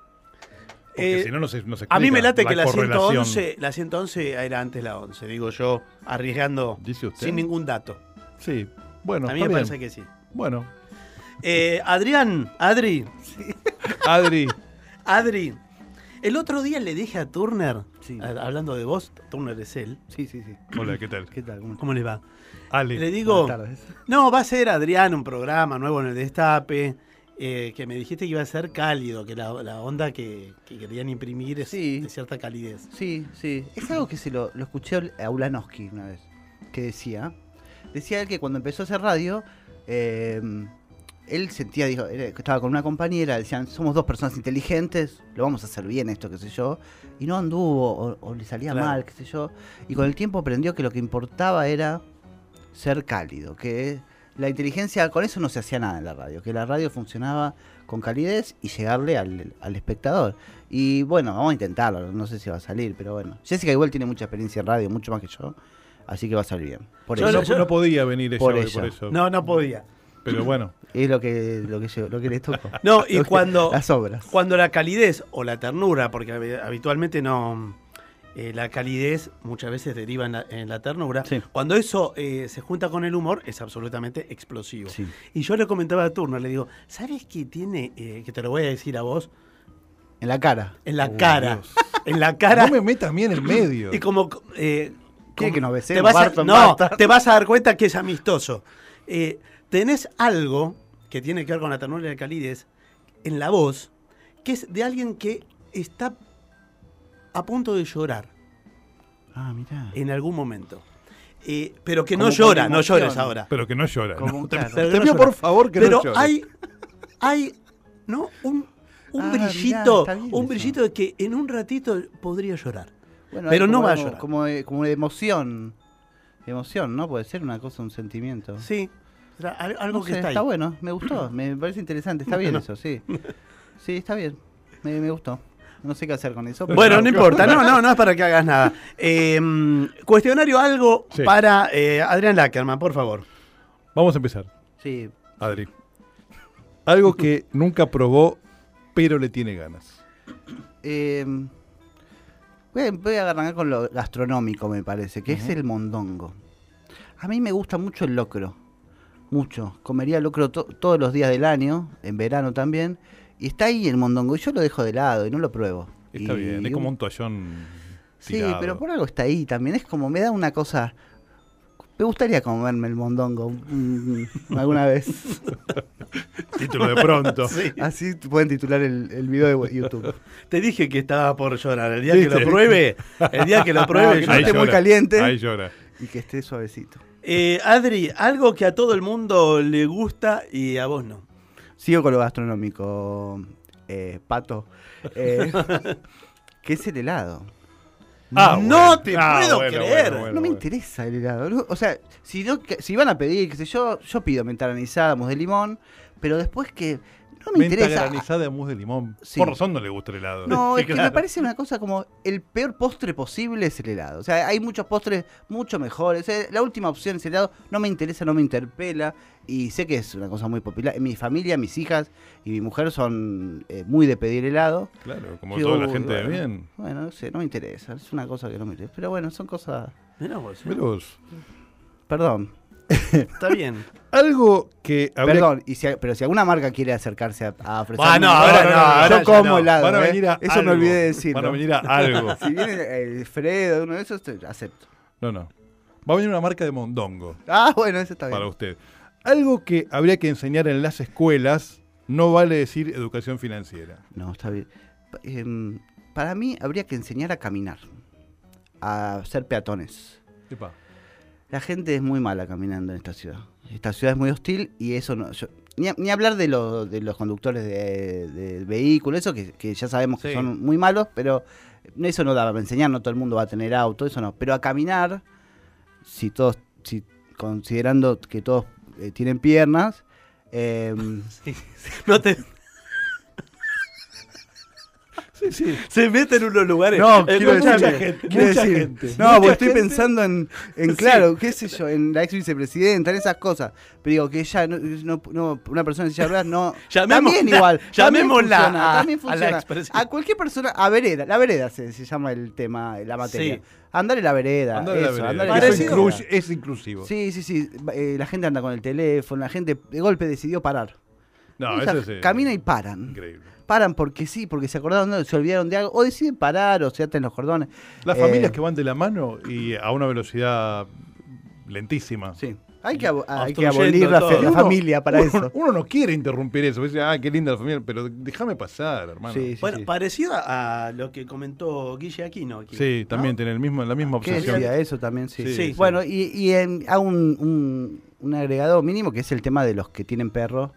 Porque Eh, si no, no se, no se A mí me late que la correlación. 111, la 111 era antes la 11, digo yo, arriesgando ¿Dice usted? sin ningún dato. Sí, bueno, a mí está me bien. parece que sí. Bueno, Eh, Adrián, Adri, Adri, Adri, el otro día le dije a Turner, Sí. a- hablando de vos, Turner es él, Sí, sí, sí. hola, ¿qué tal? ¿Qué tal? ¿Cómo ¿cómo le va? Ale. Le digo, no, va a ser Adrián un programa nuevo en el Destape, eh, que me dijiste que iba a ser cálido, que la, la onda que, que querían imprimir es Sí. de cierta calidez. Sí, sí. Es algo que se lo, lo escuché a Ulanowski una vez, que decía. Decía él que cuando empezó a hacer radio, eh, él sentía, dijo, estaba con una compañera, decían, somos dos personas inteligentes, lo vamos a hacer bien esto, qué sé yo. Y no anduvo, o, o le salía Claro. mal, qué sé yo. Y con el tiempo aprendió que lo que importaba era ser cálido, que la inteligencia, con eso no se hacía nada en la radio, que la radio funcionaba con calidez y llegarle al, al espectador. Y bueno, vamos a intentarlo, no sé si va a salir, pero bueno. Jessica igual tiene mucha experiencia en radio, mucho más que yo, así que va a salir bien. Por Yo eso no, yo- no podía venir ella Por hoy, por eso. No, no podía. Pero bueno, es lo que, lo que, yo- lo que le tocó. No, y que- cuando, Las obras. Cuando la calidez o la ternura, porque hab- habitualmente no. Eh, la calidez muchas veces deriva en la, en la ternura. Sí. Cuando eso eh, se junta con el humor, es absolutamente explosivo. Sí. Y yo le comentaba a Turner, le digo, ¿sabes qué tiene? eh, que te lo voy a decir a vos, En la cara. en la Oh, cara. Dios. En la cara. no me metas a mí en el medio. Y como. eh, ¿Quiere como- que nos besemos, te vas a- No, Barton? te vas a dar cuenta que es amistoso. Tenés algo que tiene que ver con la ternura y la calidez en la voz, que es de alguien que está a punto de llorar Ah, mirá. en algún momento. Eh, pero que no Como con llora, no llores ahora. Pero que no llora. Como- ¿no? Te, claro. Pero te no pido llora. por favor que Pero no llore. hay, hay, ¿no? Un, un Ah, brillito, está un eso. brillito de que en un ratito podría llorar. Bueno, pero no como va a llorar. Como, de- como emoción. Emoción, ¿no? Puede ser una cosa, un sentimiento. Sí, algo No que sé, está ahí. bueno, me gustó, me parece interesante, está bien eso, sí. Sí, está bien, me, me gustó. No sé qué hacer con eso. pero- Bueno, no importa, no, no, no es para que hagas nada. Eh, cuestionario algo Sí. para eh, Adrián Lackerman, por favor. Vamos a empezar, Sí, Adri. Algo que nunca probó, pero le tiene ganas. eh, voy, a, voy a arrancar con lo gastronómico, me parece, que es el mondongo. A mí me gusta mucho el locro, mucho. Comería locro to- todos los días del año, en verano también. Y está ahí el mondongo, y yo lo dejo de lado y no lo pruebo. Está Y- bien, y es como un- toallón. Sí, pero por algo está ahí también. Es como, me da una cosa. Me gustaría comerme el mondongo mm, alguna vez. Título de pronto. Así pueden titular el, el video de YouTube. Te dije que estaba por llorar. El día que lo pruebe, el día que lo pruebe, No, que no llora. esté muy caliente. Ahí llora. Y que esté suavecito. Eh, Adri, algo que a todo el mundo le gusta y a vos no. Sigo con lo gastronómico, eh, pato. Eh, que es el helado. Ah, No bueno. te Ah, puedo bueno, creer. bueno, no me interesa el helado. ¿no? O sea, si, no, si van a pedir, qué sé yo, yo pido menta granizada, mousse de limón, pero después que no me Menta interesa. granizada de mousse de limón. Sí. Por razón no le gusta el helado. No, Sí, es que claro. me parece una cosa como el peor postre posible es el helado. O sea, hay muchos postres mucho mejores. Eh, La última opción es el helado. No me interesa, no me interpela. Y sé que es una cosa muy popular. En mi familia, mis hijas y mi mujer son eh, muy de pedir helado. Claro, como Yo, toda la gente de bueno, bien. Bueno, no sé, no me interesa. Es una cosa que no me interesa. Pero bueno, son cosas. Vos. Perdón. Está bien. Algo que habría Perdón, y si- pero si alguna marca quiere acercarse a, a ofrecer. Ah, no, ahora no, ahora yo como no. helado. Van a ¿eh? venir a Eso algo. me olvidé de decir. Van a venir a algo. Si viene el Fredo, uno de esos, te- acepto. No, no. Va a venir una marca de mondongo Ah, bueno, eso está bien. para usted. Algo que habría que enseñar en las escuelas no vale decir educación financiera. No, está bien. Em, para mí habría que enseñar a caminar, a ser peatones. Epa. La gente es muy mala caminando en esta ciudad. Esta ciudad es muy hostil y eso no. yo- ni, ni hablar de, lo- de los conductores de, de vehículos, eso que, que ya sabemos que Sí. son muy malos, pero eso no da para enseñar, no todo el mundo va a tener auto, eso no. Pero a caminar, si todos, si considerando que todos eh, tienen piernas, em, No te. Sí, sí. Se mete en unos lugares. No, Eh, quiero mucha decir, gente. quiero mucha decir- gente. No, Mucha porque estoy gente. pensando en, en claro, qué sé yo, en la ex vicepresidenta, en esas cosas. Pero digo que ella, no, no- no- una persona en silla de ruedas no. Llamemos- también igual. también llamémosla funciona, a- también a la funciona. A cualquier persona, a vereda, la vereda se, se llama el tema, la materia. Sí. Andar en la vereda. Andar en la vereda. la incluye- es inclusivo. Sí, sí, sí. eh, la gente anda con el teléfono, la gente de golpe decidió parar. No, Esa- eso es eh, camina y paran. increíble. Paran porque sí, porque se acordaron, se olvidaron de algo, o deciden parar, o se aten los cordones. Las Eh, familias que van de la mano y a una velocidad lentísima. Sí. Hay que, hay que abolir la, Uno- familia para uno, eso. Uno no quiere interrumpir eso. Dice, ah, qué linda la familia, pero déjame pasar, hermano. Sí, Sí, sí, Bueno, sí. parecido a lo que comentó Guille Aquino. aquí, también ¿no? tiene el mismo, la misma ¿Qué obsesión. eso también? Sí. Sí, Sí. Bueno, y, y en- hago un, un, un agregado mínimo que es el tema de los que tienen perro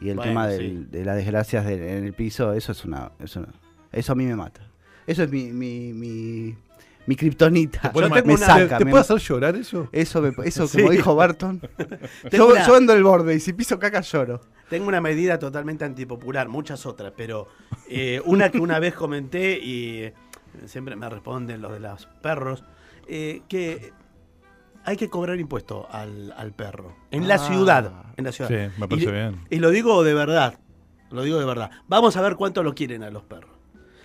y el Bueno, tema sí. de las desgracias de- en el piso. Eso es una. Eso, eso a mí me mata. Eso es mi, mi, mi, mi kriptonita. ¿Te, puede Yo ma- tengo me una- saca. ¿Te me- puede hacer llorar eso? eso, me- eso Sí. como dijo Barton. Yo, una- yo ando el borde y si piso caca lloro. Tengo una medida totalmente antipopular, muchas otras, pero eh, una que una vez comenté y eh, siempre me responden los de los perros, eh, que hay que cobrar impuesto al, al perro. En la Ah. ciudad. En la ciudad. Sí, me parece y, bien. Y lo digo de verdad. Lo digo de verdad. Vamos a ver cuánto lo quieren a los perros.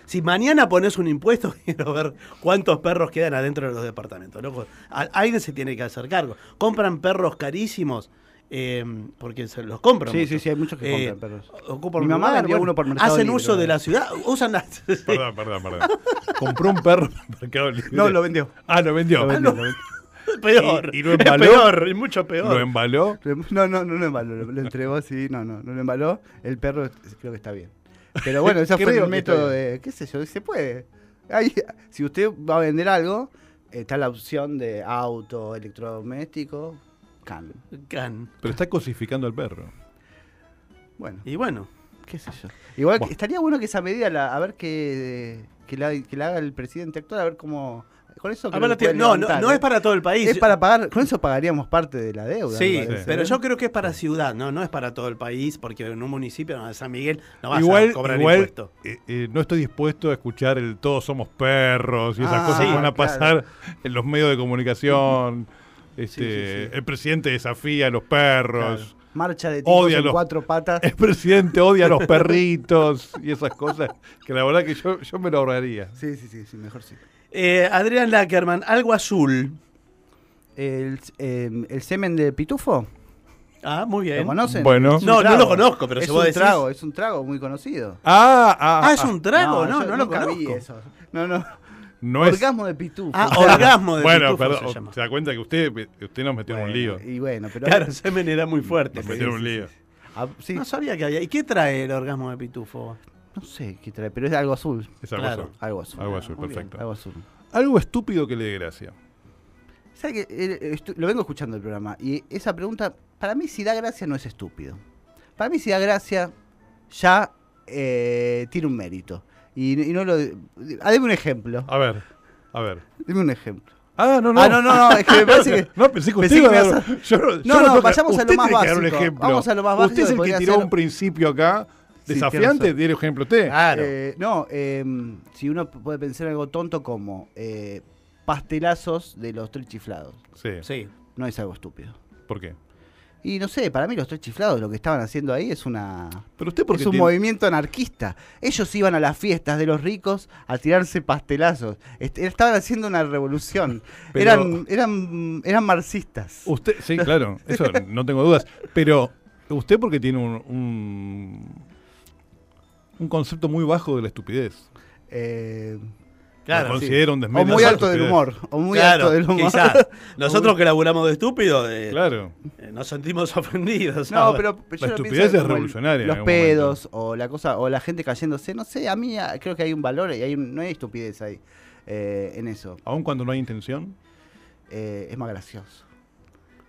Si mañana pones un impuesto, quiero ver cuántos perros quedan adentro de los departamentos. loco. Alguien se tiene que hacer cargo. Compran perros carísimos eh, porque se los compran. Sí, mucho. sí, sí, hay muchos que Eh, compran perros. ocupan Mi mamá lugar, vendía uno por Mercado Hacen Libre, uso de la ciudad. Usan la. Perdón, perdón, perdón. Compró un perro en Mercado Libre. No, lo vendió. Ah, lo vendió. Lo vendió, lo vendió. Peor. ¿Y- y lo es embaló? peor, es mucho peor. Lo embaló. No, no, no lo embaló, lo, lo entregó así, no, no, no lo embaló. El perro creo que está bien. Pero bueno, ese fue el método de, qué sé yo, se puede. Ahí, si usted va a vender algo, está la opción de auto, electrodoméstico, can. Can. Pero está cosificando al perro. Bueno, Y bueno. qué sé yo. Igual Bueno. estaría bueno que esa medida, la- a ver que, que, la, que la haga el presidente actual, a ver cómo... Con eso creo que no, no, levantar, no ¿eh? es para todo el país. Es para pagar, con eso pagaríamos parte de la deuda. Sí, me parece, pero ¿eh? yo creo que es para ciudad, no, no es para todo el país, porque en un municipio no, de San Miguel no vas igual, a cobrar igual impuesto. eh, eh, no estoy dispuesto a escuchar el todos somos perros y esas Ah, cosas que van a claro. pasar en los medios de comunicación. Este, Sí, sí, sí. El presidente desafía a los perros. Marcha de tipos Odia en los- cuatro patas. El presidente odia a los perritos y esas cosas que la verdad que yo, yo me lo ahorraría. Sí, sí, sí, sí, mejor sí. Eh, Adrián Lackerman, algo azul. El, eh, el semen de pitufo, Ah, muy ¿lo bien. conocen? Bueno. No, no lo conozco, pero es si vos un decís- trago, es un trago muy conocido. Ah, ah, Ah, es ah. un trago, no, no, yo lo nunca conozco. vi eso. No, no. No es. Orgasmo de pitufo. Ah, orgasmo de Bueno, pitufo perdón, se llama. da cuenta que usted, usted nos metió en un lío. Y bueno, pero. Claro, el semen era muy fuerte. Nos metió en un lío. Ah, sí, No sabía que había. ¿Y qué trae el orgasmo de pitufo? No sé qué trae, pero es algo azul. Es algo Claro. azul. Algo azul. Algo azul, muy bien. perfecto. Algo azul. Algo estúpido que le dé gracia. ¿Sabe que eh, estu- lo vengo escuchando el programa? Y esa pregunta, para mí, si da gracia, no es estúpido. Para mí, si da gracia, ya eh, tiene un mérito. Y, y no lo. Ah, deme un ejemplo. A ver, a ver. Deme un ejemplo. Ah, no, no. Ah, no, no, no, es que me parece que- No, pensé que usted que iba a yo no, yo No, no, vayamos a lo más básico. Vamos a lo más básico Usted es el que tiró un principio acá, desafiante, tiene razón. diera ejemplo usted. Claro. Eh, no, eh, si uno puede pensar algo tonto como eh, pastelazos de los tres chiflados, Sí. Sí. no es algo estúpido. ¿Por qué? Y no sé, para mí los tres chiflados lo que estaban haciendo ahí es una Pero usted porque es un tiene- movimiento anarquista. Ellos iban a las fiestas de los ricos a tirarse pastelazos. Est- estaban haciendo una revolución. Pero- Eran, eran, eran marxistas. Usted, sí, claro, eso no tengo dudas. Pero usted porque tiene un, un, un concepto muy bajo de la estupidez. Eh, Claro, Lo sí. considero un o muy alto del humor. O muy Claro, alto del humor. quizás. Nosotros que laburamos de estúpido, eh, Claro. eh, nos sentimos ofendidos. No, ¿sabes? pero yo La estupidez es revolucionaria Los pedos o la cosa o la gente cayéndose, no sé, a mí creo que hay un valor y hay un- no hay estupidez ahí eh, en eso. Aun cuando no hay intención, Eh, es más gracioso.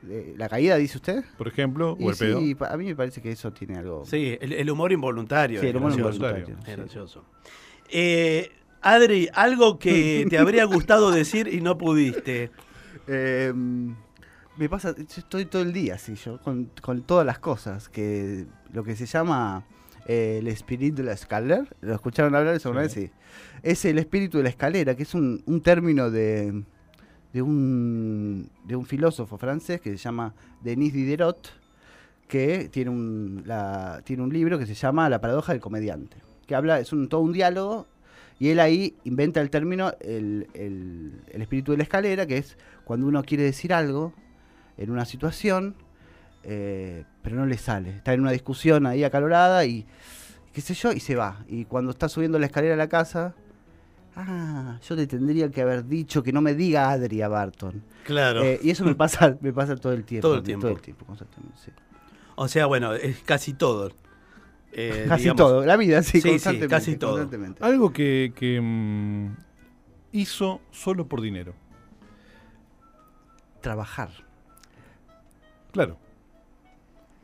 Eh, ¿La caída dice usted? por ejemplo, Y o el pedo. sí, a mí me parece que eso tiene algo. Sí, el, el humor involuntario. Sí, el humor gracioso. involuntario, gracioso. Eh, Adri, algo que te habría gustado decir y no pudiste. Eh, me pasa, yo estoy todo el día así, yo, con, con todas las cosas, que lo que se llama eh, el espíritu de la escalera, ¿lo escucharon hablar eso una Sí. vez? Sí. Es el espíritu de la escalera, que es un, un término de, de, un, de un filósofo francés que se llama Denis Diderot, que tiene un, tiene un libro que se llama La paradoja del comediante, que habla, es un, todo un diálogo, y él ahí inventa el término el, el- el espíritu de la escalera, que es cuando uno quiere decir algo en una situación, eh, pero no le sale. Está en una discusión ahí acalorada y qué sé yo, y se va. Y cuando está subiendo la escalera a la casa, ah, yo te tendría que haber dicho que no me diga Adria Barton. Claro. Eh, y eso me pasa, me pasa todo el tiempo. Todo el tiempo. Todo el tiempo, constantemente, sí. O sea, bueno, es casi todo. Eh, Casi digamos, todo, la vida, sí, Sí, sí, constantemente. casi todo. constantemente. Algo que, que, mm, hizo solo por dinero. Trabajar. Claro.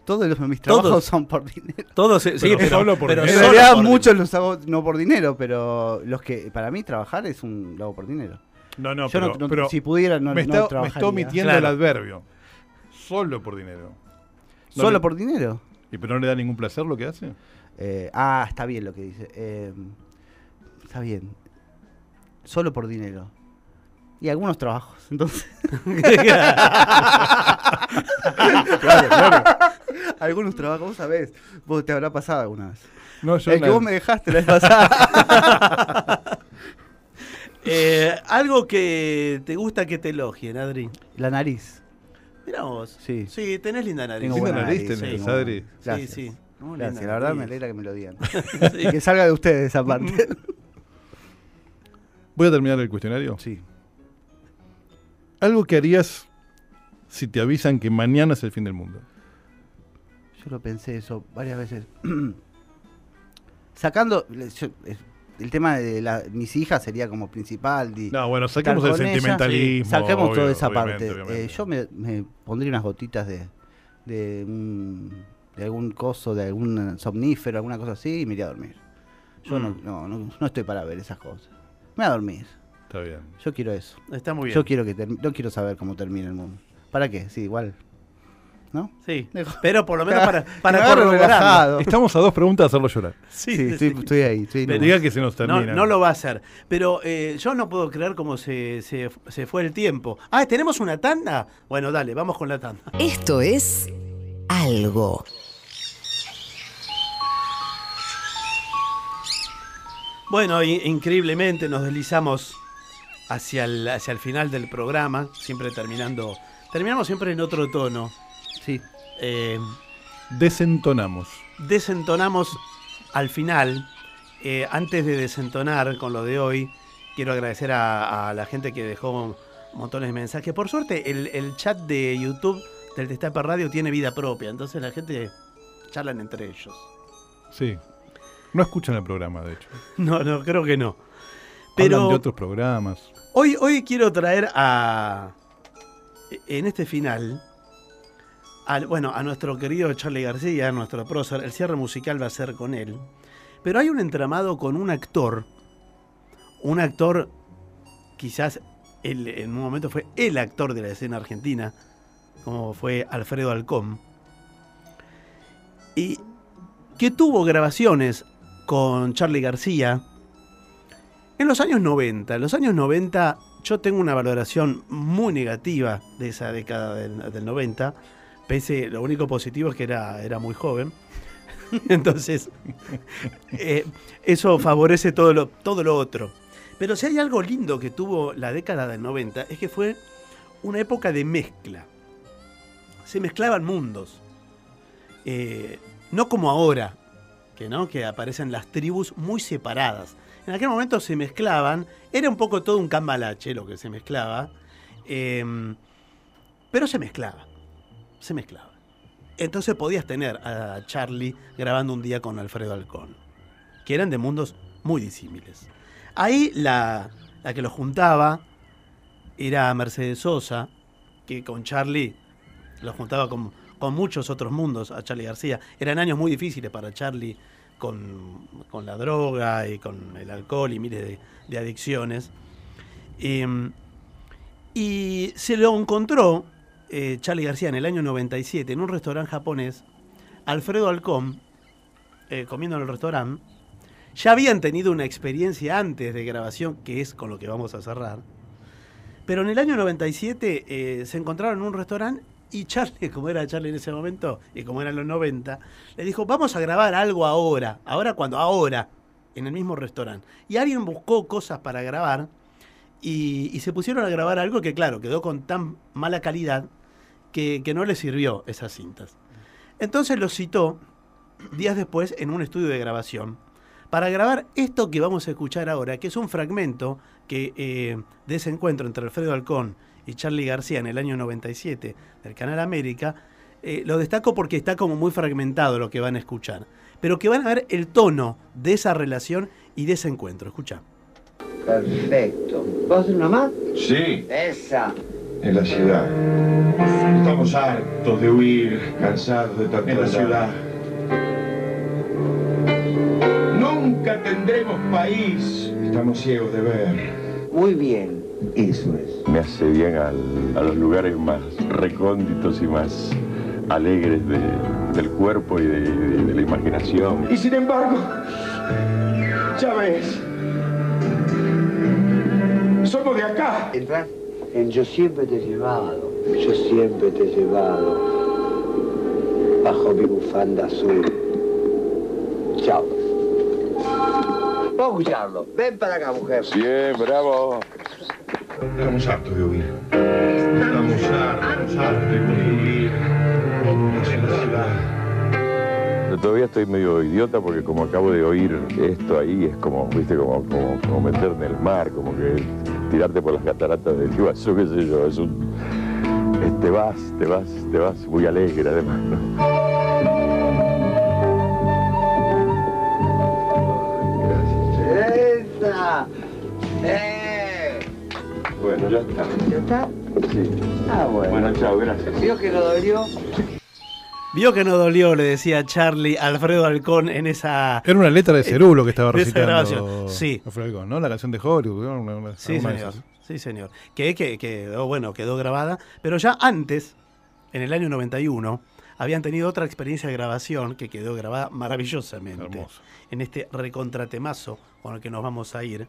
Todos los, mis Todos. trabajos son por dinero. Todo se- sí, Pero pero, solo por pero dinero. En solo realidad por muchos los hago no por dinero, pero los que para mí trabajar es un lo hago por dinero. No, no, Yo pero, no- no- pero si pudiera no, me, no está, me está omitiendo Claro. el adverbio. Solo por dinero. No ¿Solo le- por dinero? ¿Y pero no le da ningún placer lo que hace? Eh, ah, está bien lo que dice. Eh, está bien. Solo por dinero. Y algunos trabajos, entonces. claro, claro. Algunos trabajos, vos sabés. Vos te habrá pasado alguna vez. No, yo El que la- vos me dejaste la vez pasada. Eh, algo que te gusta que te elogien, Adri. la nariz. Mira vos. Sí. Sí, tenés linda nariz. Tengo Linda buena nariz nariz, tenés, tengo Adri. Sí, Gracias. sí. Muy Gracias, linda la verdad me alegra que me lo digan. Sí. que salga de ustedes esa parte. Voy a terminar el cuestionario. sí. Algo que harías si te avisan que mañana es el fin del mundo. Yo lo pensé eso varias veces. Sacando yo- el tema de la, mis hijas sería como principal. di- No, bueno, saquemos el sentimentalismo. sí, saquemos obvio, toda esa parte. obviamente. Eh, yo me, me pondría unas gotitas de de, un- de algún coso, de algún somnífero, alguna cosa así y me iría a dormir. Yo no, Mm. no, no, no estoy para ver esas cosas. Me voy a dormir. Está bien. Yo quiero eso. Está muy bien. Yo quiero que no quiero saber cómo termina el mundo. ¿Para qué? Sí, igual. ¿No? Sí. Pero por lo menos para, para corroborarlo. Estamos a dos preguntas de hacerlo llorar. Sí, Sí, sí, estoy, ahí. Estoy. Diga que se nos No, termina. no lo va a hacer. Pero eh, yo no puedo creer cómo se, se, se fue el tiempo. Ah, ¿tenemos una tanda? Bueno, dale, vamos con la tanda. Esto es algo. Bueno, increíblemente nos deslizamos hacia el, hacia el final del programa, siempre terminando. Terminamos siempre en otro tono. Sí. Eh, Desentonamos. desentonamos al final. Eh, antes de desentonar con lo de hoy, quiero agradecer a, a la gente que dejó montones de mensajes. Por suerte, el, el chat de YouTube del Destape Radio tiene vida propia, entonces la gente charlan entre ellos. Sí. No escuchan el programa, de hecho. No, no, creo que no. Hablan Pero de otros programas. hoy, hoy quiero traer a. En este final. Bueno, a nuestro querido Charlie García, nuestro prócer. El cierre musical va a ser con él. Pero hay un entramado con un actor. Un actor. Quizás en un momento fue el actor de la escena argentina. Como fue Alfredo Alcón. Y que tuvo grabaciones con Charlie García en los años 90, en los años 90 yo tengo una valoración muy negativa de esa década del, del 90, Pese, lo único positivo es que era, era muy joven. Entonces, eh, eso favorece todo lo, todo lo otro. Pero si hay algo lindo que tuvo la década del 90, es que fue una época de mezcla. Se mezclaban mundos. Eh, no como ahora, que, ¿no? que aparecen las tribus muy separadas. En aquel momento se mezclaban, era un poco todo un cambalache lo que se mezclaba, eh, pero se mezclaba, se mezclaba. Entonces podías tener a Charlie grabando un día con Alfredo Alcón, que eran de mundos muy disímiles. Ahí la, la que los juntaba era Mercedes Sosa, que con Charlie los juntaba con, con muchos otros mundos a Charlie García. Eran años muy difíciles para Charlie con, con la droga y con el alcohol y miles de, adicciones. Eh, y se lo encontró eh, Charlie García en el año 97 en un restaurante japonés, Alfredo Alcón, eh, comiendo en el restaurante. Ya habían tenido una experiencia antes de grabación, que es con lo que vamos a cerrar. Pero en el año 97 eh, se encontraron en un restaurante y Charlie, como era Charlie en ese momento y como eran los 90, le dijo, vamos a grabar algo ahora. ¿Ahora cuando Ahora, en el mismo restaurante. Y alguien buscó cosas para grabar y, y se pusieron a grabar algo que, claro, quedó con tan mala calidad que, que no le sirvió esas cintas. Entonces lo citó días después en un estudio de grabación para grabar esto que vamos a escuchar ahora, que es un fragmento que, eh, de ese encuentro entre Alfredo Alcón y Charlie García en el año 97 del Canal América. Eh, lo destaco porque está como muy fragmentado lo que van a escuchar, pero que van a ver el tono de esa relación y de ese encuentro. Escucha. Perfecto. ¿Vas a hacer una más? Sí, Esa. En la ciudad. Estamos hartos de huir, cansados de tanta la ciudad. Nunca tendremos país. Estamos ciegos de ver. Muy bien. Eso es. me hace bien al- a los lugares más recónditos y más alegres de- del cuerpo y de, de- de la imaginación. Y sin embargo, ya ves, somos de acá. Entra en Yo siempre te he llevado. Yo siempre te he llevado. Bajo mi bufanda azul. Chao. Vamos a escucharlo. Ven para acá, mujer. Bien, bravo. Estamos hartos de huir. Estamos hartos, hartos de huir. Yo todavía estoy medio idiota porque como acabo de oír esto ahí es como, viste, como, como, como meterte en el mar, como que tirarte por las cataratas del Iguazú, qué sé yo, es un... es- te vas, te vas, te vas muy alegre además, ¿no? ¡Esa! ¡Eh! Bueno, ya está. ¿Ya está? Sí. Ah, bueno. Bueno, chao, gracias. ¿Vio que no dolió? Vio que no dolió, le decía Charlie Alfredo Alcón en esa... Era una letra de Cerulo que estaba recitando. sí. Alfredo Alcón, ¿no? La canción de Hollywood. ¿no? Sí, señor. Sí, señor. Que, que quedó, bueno, quedó grabada. Pero ya antes, en el año 91, habían tenido otra experiencia de grabación que quedó grabada maravillosamente. Hermoso. En este recontratemazo con el que nos vamos a ir,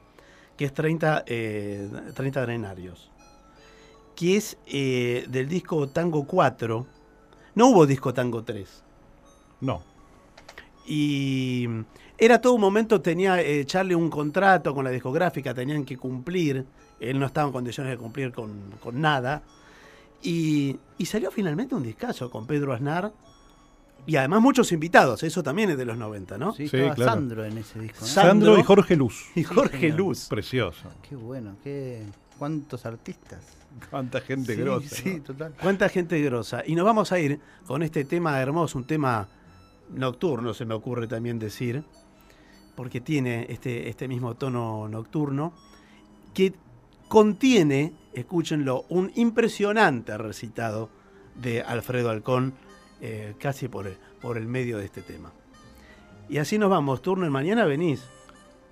que es 30, eh, 30 Drenarios. Que es eh, del disco Tango 4. No hubo disco Tango 3. No. Y era todo un momento, tenía eh, Charlie un contrato con la discográfica, tenían que cumplir, él no estaba en condiciones de cumplir con, con nada. Y, y salió finalmente un discazo con Pedro Aznar y además muchos invitados, eso también es de los 90, ¿no? Sí, Sí, estaba claro. Sandro en ese disco. Sandro Sandro y Jorge Luz. Y Jorge. Luz. Precioso. Qué bueno, qué cuántos artistas. Cuánta gente sí, grosa. Sí, ¿no? total. Cuánta gente grosa. Y nos vamos a ir con este tema hermoso, un tema nocturno, se me ocurre también decir, porque tiene este, este mismo tono nocturno, que contiene, escúchenlo, un impresionante recitado de Alfredo Alcón, eh, casi por el, por el medio de este tema. Y así nos vamos, turno en mañana venís.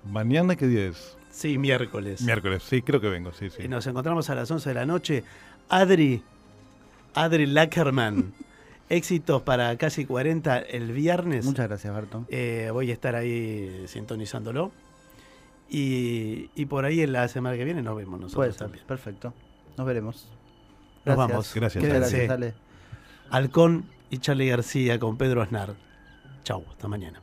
Mañana, ¿qué día es? Sí, miércoles. Miércoles. Sí, creo que vengo. Sí, sí. Y nos encontramos a las 11 de la noche. Adri, Adri Lackerman. Éxitos para casi 40 el viernes. Muchas gracias, Barton. Eh, voy a estar ahí sintonizándolo. Y, y por ahí en la semana que viene nos vemos nosotros Puede ser. también. Perfecto. Nos veremos. Nos vamos. Gracias, gracias, Ale. Halcón y Charlie García con Pedro Aznar. Chau, hasta mañana.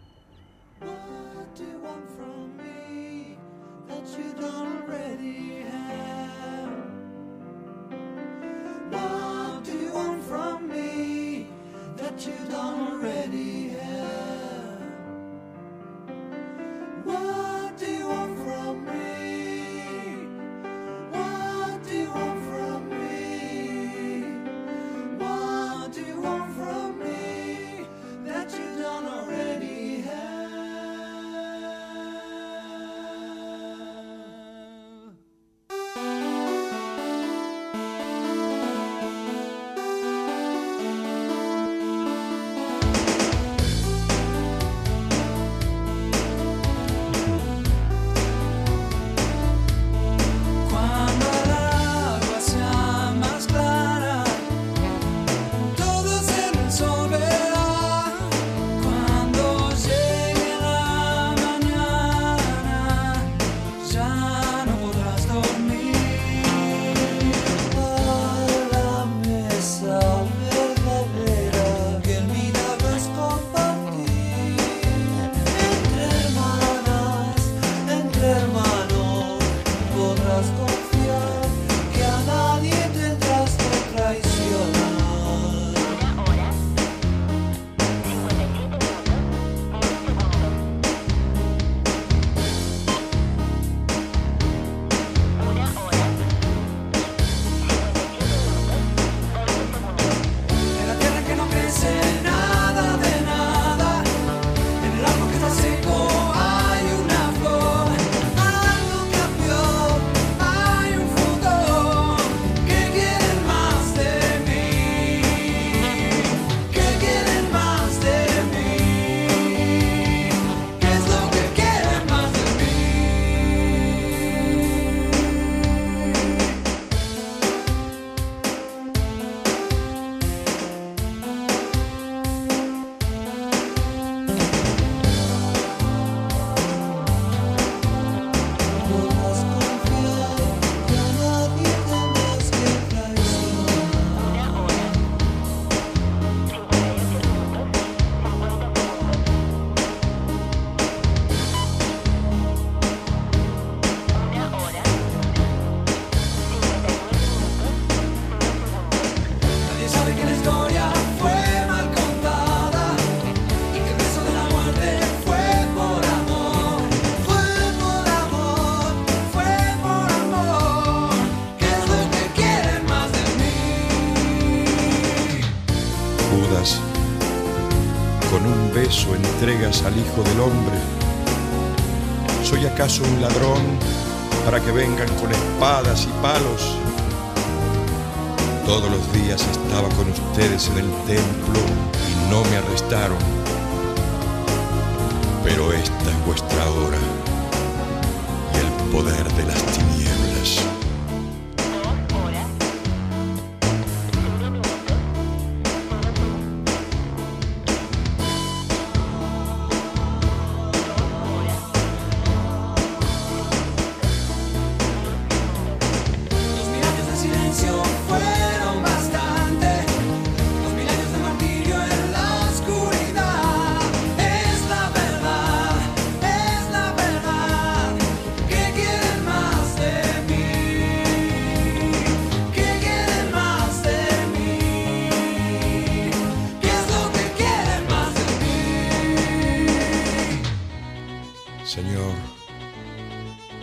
Del Hombre. ¿Soy acaso un ladrón para que vengan con espadas y palos? Todos los días estaba con ustedes en el templo y no me arrestaron. Pero esta es vuestra hora y el poder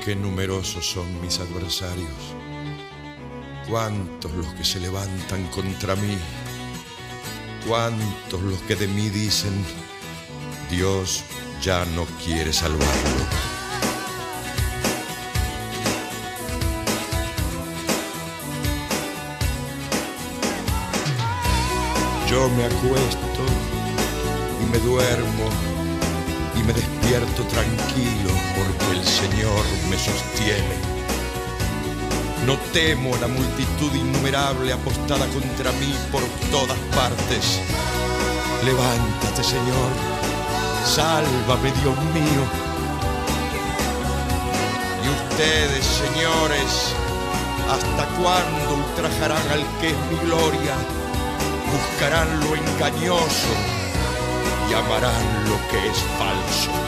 qué numerosos son mis adversarios, cuántos los que se levantan contra mí, cuántos los que de mí dicen, Dios ya no quiere salvarlo. Yo me acuesto y me duermo y me despierto tranquilo porque el Señor me sostiene. No temo la multitud innumerable apostada contra mí por todas partes. Levántate, Señor, sálvame, Dios mío. Y ustedes, señores, ¿hasta cuándo ultrajarán al que es mi gloria? buscarán lo engañoso y amarán lo que es falso.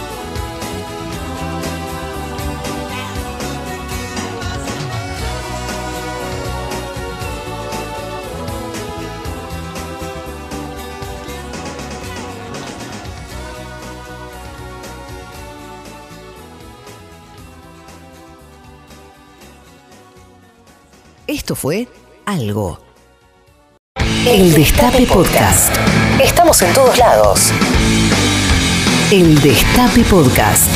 Esto fue Algo. El Destape Podcast. Estamos en todos lados. El Destape Podcast.